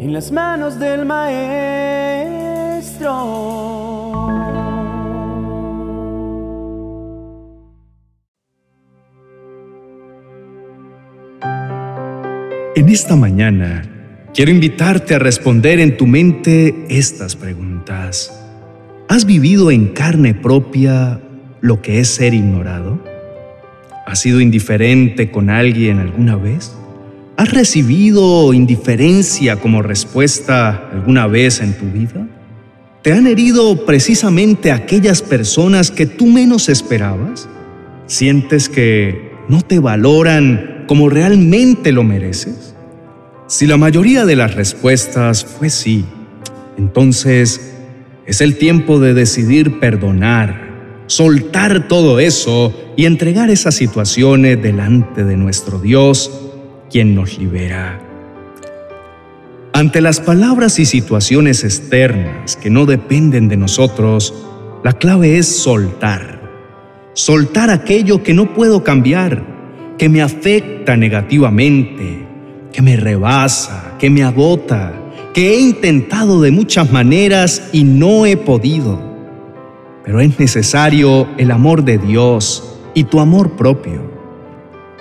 en las manos del Maestro. En esta mañana quiero invitarte a responder en tu mente estas preguntas. ¿Has vivido en carne propia lo que es ser ignorado? ¿Has sido indiferente con alguien alguna vez? ¿Has recibido indiferencia como respuesta alguna vez en tu vida? ¿Te han herido precisamente aquellas personas que tú menos esperabas? ¿Sientes que no te valoran como realmente lo mereces? Si la mayoría de las respuestas fue sí, entonces es el tiempo de decidir perdonar, soltar todo eso y entregar esas situaciones delante de nuestro Dios quien nos libera. Ante las palabras y situaciones externas que no dependen de nosotros, la clave es soltar. Soltar aquello que no puedo cambiar, que me afecta negativamente, que me rebasa, que me agota, que he intentado de muchas maneras y no he podido. Pero es necesario el amor de Dios y tu amor propio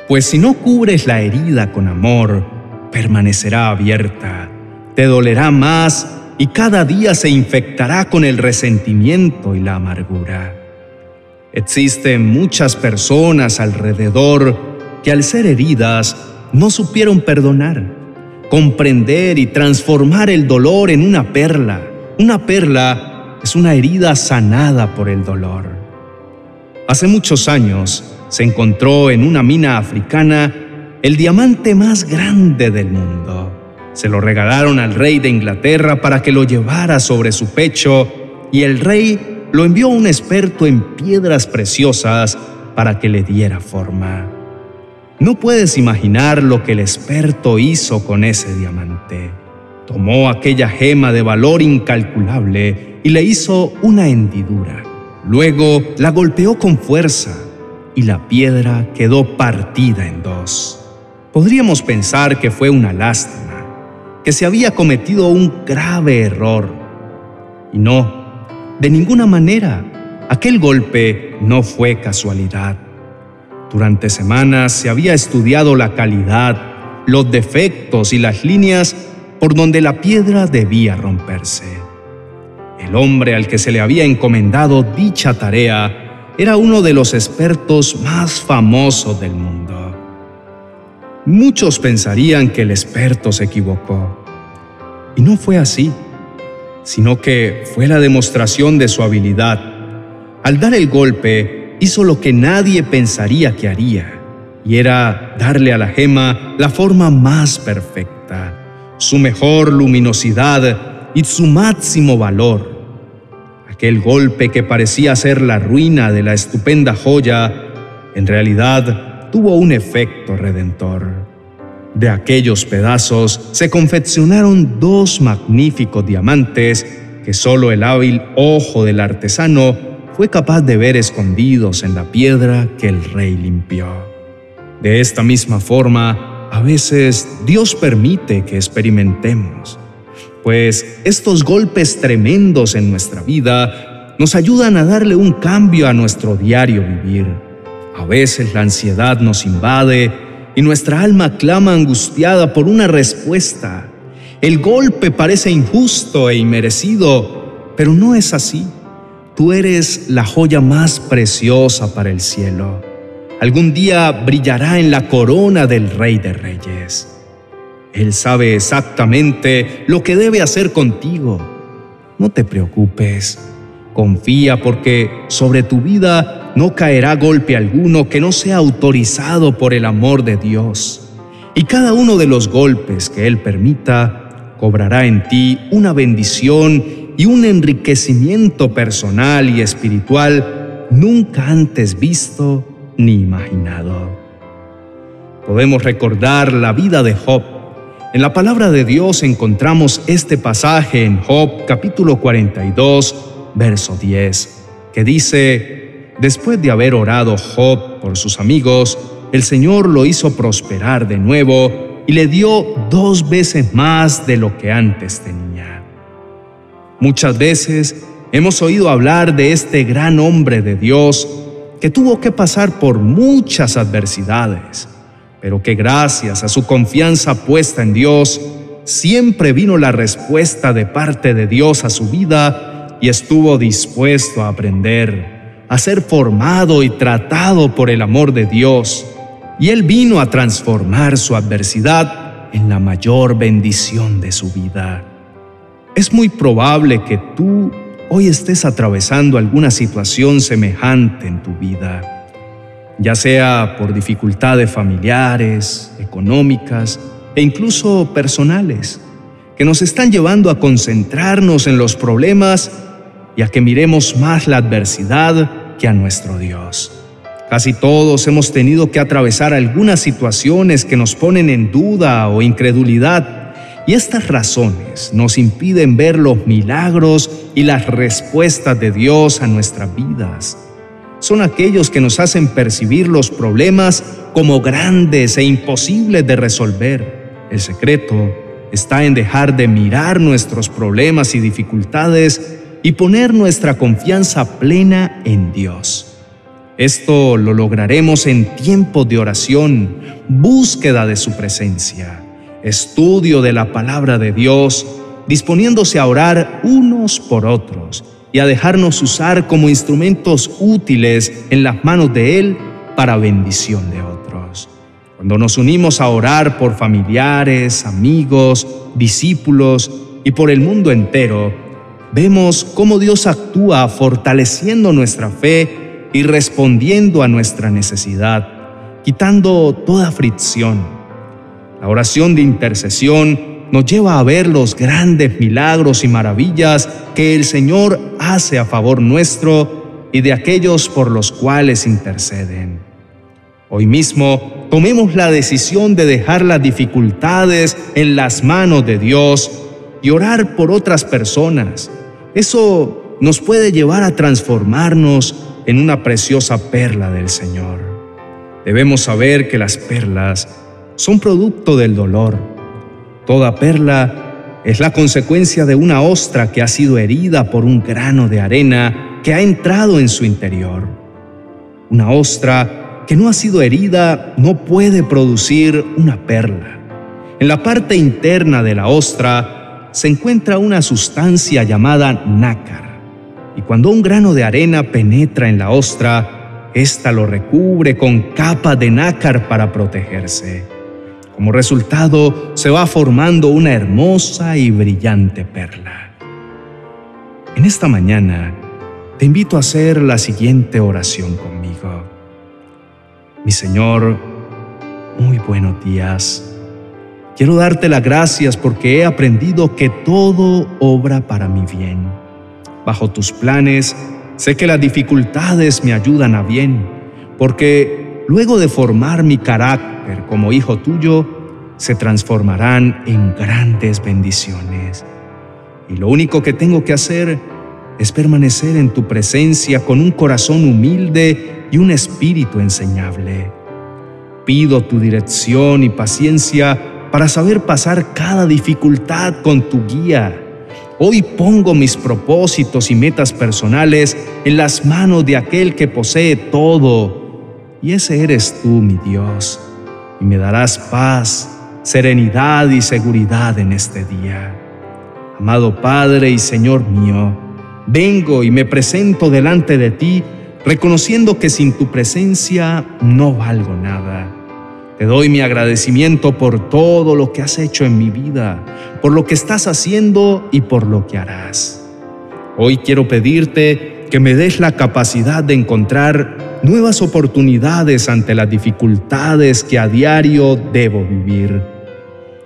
pues si no cubres la herida con amor, permanecerá abierta, te dolerá más y cada día se infectará con el resentimiento y la amargura. Existen muchas personas alrededor que al ser heridas no supieron perdonar, comprender y transformar el dolor en una perla. Una perla es una herida sanada por el dolor. Hace muchos años, se encontró en una mina africana el diamante más grande del mundo. Se lo regalaron al rey de Inglaterra para que lo llevara sobre su pecho y el rey lo envió a un experto en piedras preciosas para que le diera forma. No puedes imaginar lo que el experto hizo con ese diamante. Tomó aquella gema de valor incalculable y le hizo una hendidura. Luego la golpeó con fuerza y la piedra quedó partida en dos. Podríamos pensar que fue una lástima, que se había cometido un grave error. Y no, de ninguna manera, aquel golpe no fue casualidad. Durante semanas se había estudiado la calidad, los defectos y las líneas por donde la piedra debía romperse. El hombre al que se le había encomendado dicha tarea era uno de los expertos más famosos del mundo. Muchos pensarían que el experto se equivocó. Y no fue así, sino que fue la demostración de su habilidad. Al dar el golpe, hizo lo que nadie pensaría que haría, y era darle a la gema la forma más perfecta, su mejor luminosidad y su máximo valor Aquel golpe que parecía ser la ruina de la estupenda joya, en realidad tuvo un efecto redentor. De aquellos pedazos se confeccionaron dos magníficos diamantes que solo el hábil ojo del artesano fue capaz de ver escondidos en la piedra que el rey limpió. De esta misma forma, a veces Dios permite que experimentemos pues estos golpes tremendos en nuestra vida nos ayudan a darle un cambio a nuestro diario vivir. A veces la ansiedad nos invade y nuestra alma clama angustiada por una respuesta. El golpe parece injusto e inmerecido, pero no es así. Tú eres la joya más preciosa para el cielo. Algún día brillará en la corona del Rey de Reyes. Él sabe exactamente lo que debe hacer contigo. No te preocupes. Confía porque sobre tu vida no caerá golpe alguno que no sea autorizado por el amor de Dios. Y cada uno de los golpes que Él permita cobrará en ti una bendición y un enriquecimiento personal y espiritual nunca antes visto ni imaginado. Podemos recordar la vida de Job en la palabra de Dios encontramos este pasaje en Job capítulo 42, verso 10, que dice, Después de haber orado Job por sus amigos, el Señor lo hizo prosperar de nuevo y le dio dos veces más de lo que antes tenía. Muchas veces hemos oído hablar de este gran hombre de Dios que tuvo que pasar por muchas adversidades, pero que gracias a su confianza puesta en Dios, siempre vino la respuesta de parte de Dios a su vida y estuvo dispuesto a aprender, a ser formado y tratado por el amor de Dios. Y Él vino a transformar su adversidad en la mayor bendición de su vida. Es muy probable que tú hoy estés atravesando alguna situación semejante en tu vida, ya sea por dificultades familiares, económicas e incluso personales, que nos están llevando a concentrarnos en los problemas y a que miremos más la adversidad que a nuestro Dios. Casi todos hemos tenido que atravesar algunas situaciones que nos ponen en duda o incredulidad y estas razones nos impiden ver los milagros y las respuestas de Dios a nuestras vidas. Son aquellos que nos hacen percibir los problemas como grandes e imposibles de resolver. El secreto está en dejar de mirar nuestros problemas y dificultades y poner nuestra confianza plena en Dios. Esto lo lograremos en tiempos de oración, búsqueda de su presencia estudio de la palabra de Dios, disponiéndose a orar unos por otros y a dejarnos usar como instrumentos útiles en las manos de Él para bendición de otros. Cuando nos unimos a orar por familiares, amigos, discípulos y por el mundo entero, vemos cómo Dios actúa fortaleciendo nuestra fe y respondiendo a nuestra necesidad, quitando toda fricción la oración de intercesión nos lleva a ver los grandes milagros y maravillas que el Señor hace a favor nuestro y de aquellos por los cuales interceden. Hoy mismo tomemos la decisión de dejar las dificultades en las manos de Dios y orar por otras personas. Eso nos puede llevar a transformarnos en una preciosa perla del Señor. Debemos saber que las perlas son producto del dolor. Toda perla es la consecuencia de una ostra que ha sido herida por un grano de arena que ha entrado en su interior. Una ostra que no ha sido herida no puede producir una perla. En la parte interna de la ostra se encuentra una sustancia llamada nácar, y cuando un grano de arena penetra en la ostra, ésta lo recubre con capa de nácar para protegerse. Como resultado, se va formando una hermosa y brillante perla. En esta mañana, te invito a hacer la siguiente oración conmigo. Mi Señor, muy buenos días. Quiero darte las gracias porque he aprendido que todo obra para mi bien. Bajo tus planes, sé que las dificultades me ayudan a bien, porque luego de formar mi carácter, como hijo tuyo se transformarán en grandes bendiciones. Y lo único que tengo que hacer es permanecer en tu presencia con un corazón humilde y un espíritu enseñable. Pido tu dirección y paciencia para saber pasar cada dificultad con tu guía. Hoy pongo mis propósitos y metas personales en las manos de aquel que posee todo, y ese eres tú, mi Dios y me darás paz, serenidad y seguridad en este día. Amado Padre y Señor mío, vengo y me presento delante de ti, reconociendo que sin tu presencia no valgo nada. Te doy mi agradecimiento por todo lo que has hecho en mi vida, por lo que estás haciendo y por lo que harás. Hoy quiero pedirte que me des la capacidad de encontrar nuevas oportunidades ante las dificultades que a diario debo vivir.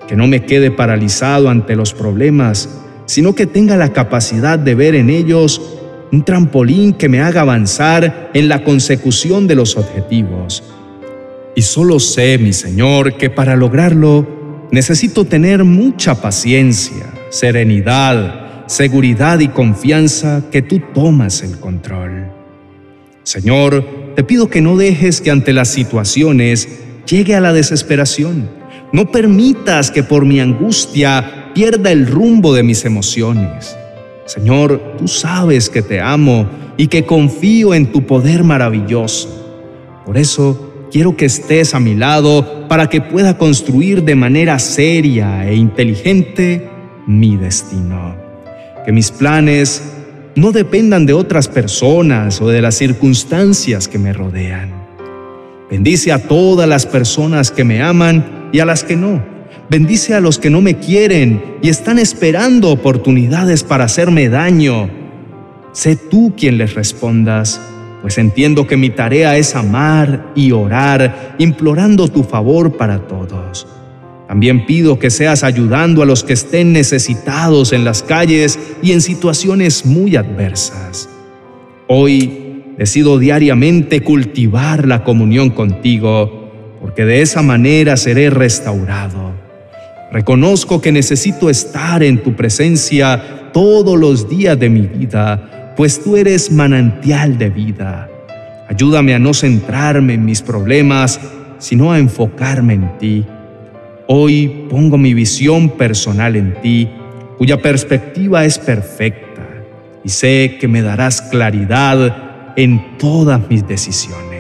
Que no me quede paralizado ante los problemas, sino que tenga la capacidad de ver en ellos un trampolín que me haga avanzar en la consecución de los objetivos. Y solo sé, mi Señor, que para lograrlo necesito tener mucha paciencia, serenidad, seguridad y confianza que tú tomas el control. Señor, te pido que no dejes que ante las situaciones llegue a la desesperación, No permitas que por mi angustia pierda el rumbo de mis emociones. Señor, tú sabes que te amo y que confío en tu poder maravilloso. Por eso quiero que estés a mi lado para que pueda construir de manera seria e inteligente mi destino. Que mis planes no dependan de otras personas o de las circunstancias que me rodean. Bendice a todas las personas que me aman y a las que no. Bendice a los que no me quieren y están esperando oportunidades para hacerme daño. Sé tú quien les respondas pues entiendo que mi tarea es amar y orar, implorando tu favor para todos. También pido que seas ayudando a los que estén necesitados en las calles y en situaciones muy adversas. Hoy decido diariamente cultivar la comunión contigo, porque de esa manera seré restaurado. Reconozco que necesito estar en tu presencia todos los días de mi vida pues tú eres manantial de vida. Ayúdame a no centrarme en mis problemas, sino a enfocarme en ti. Hoy pongo mi visión personal en ti, cuya perspectiva es perfecta, y sé que me darás claridad en todas mis decisiones.